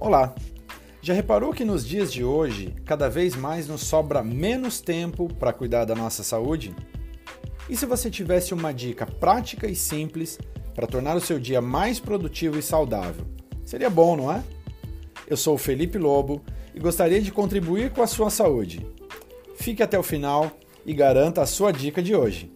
Olá! Já reparou que nos dias de hoje, cada vez mais nos sobra menos tempo para cuidar da nossa saúde? E se você tivesse uma dica prática e simples para tornar o seu dia mais produtivo e saudável? Seria bom, não é? Eu sou o Felipe Lobo e gostaria de contribuir com a sua saúde. Fique até o final e garanta a sua dica de hoje.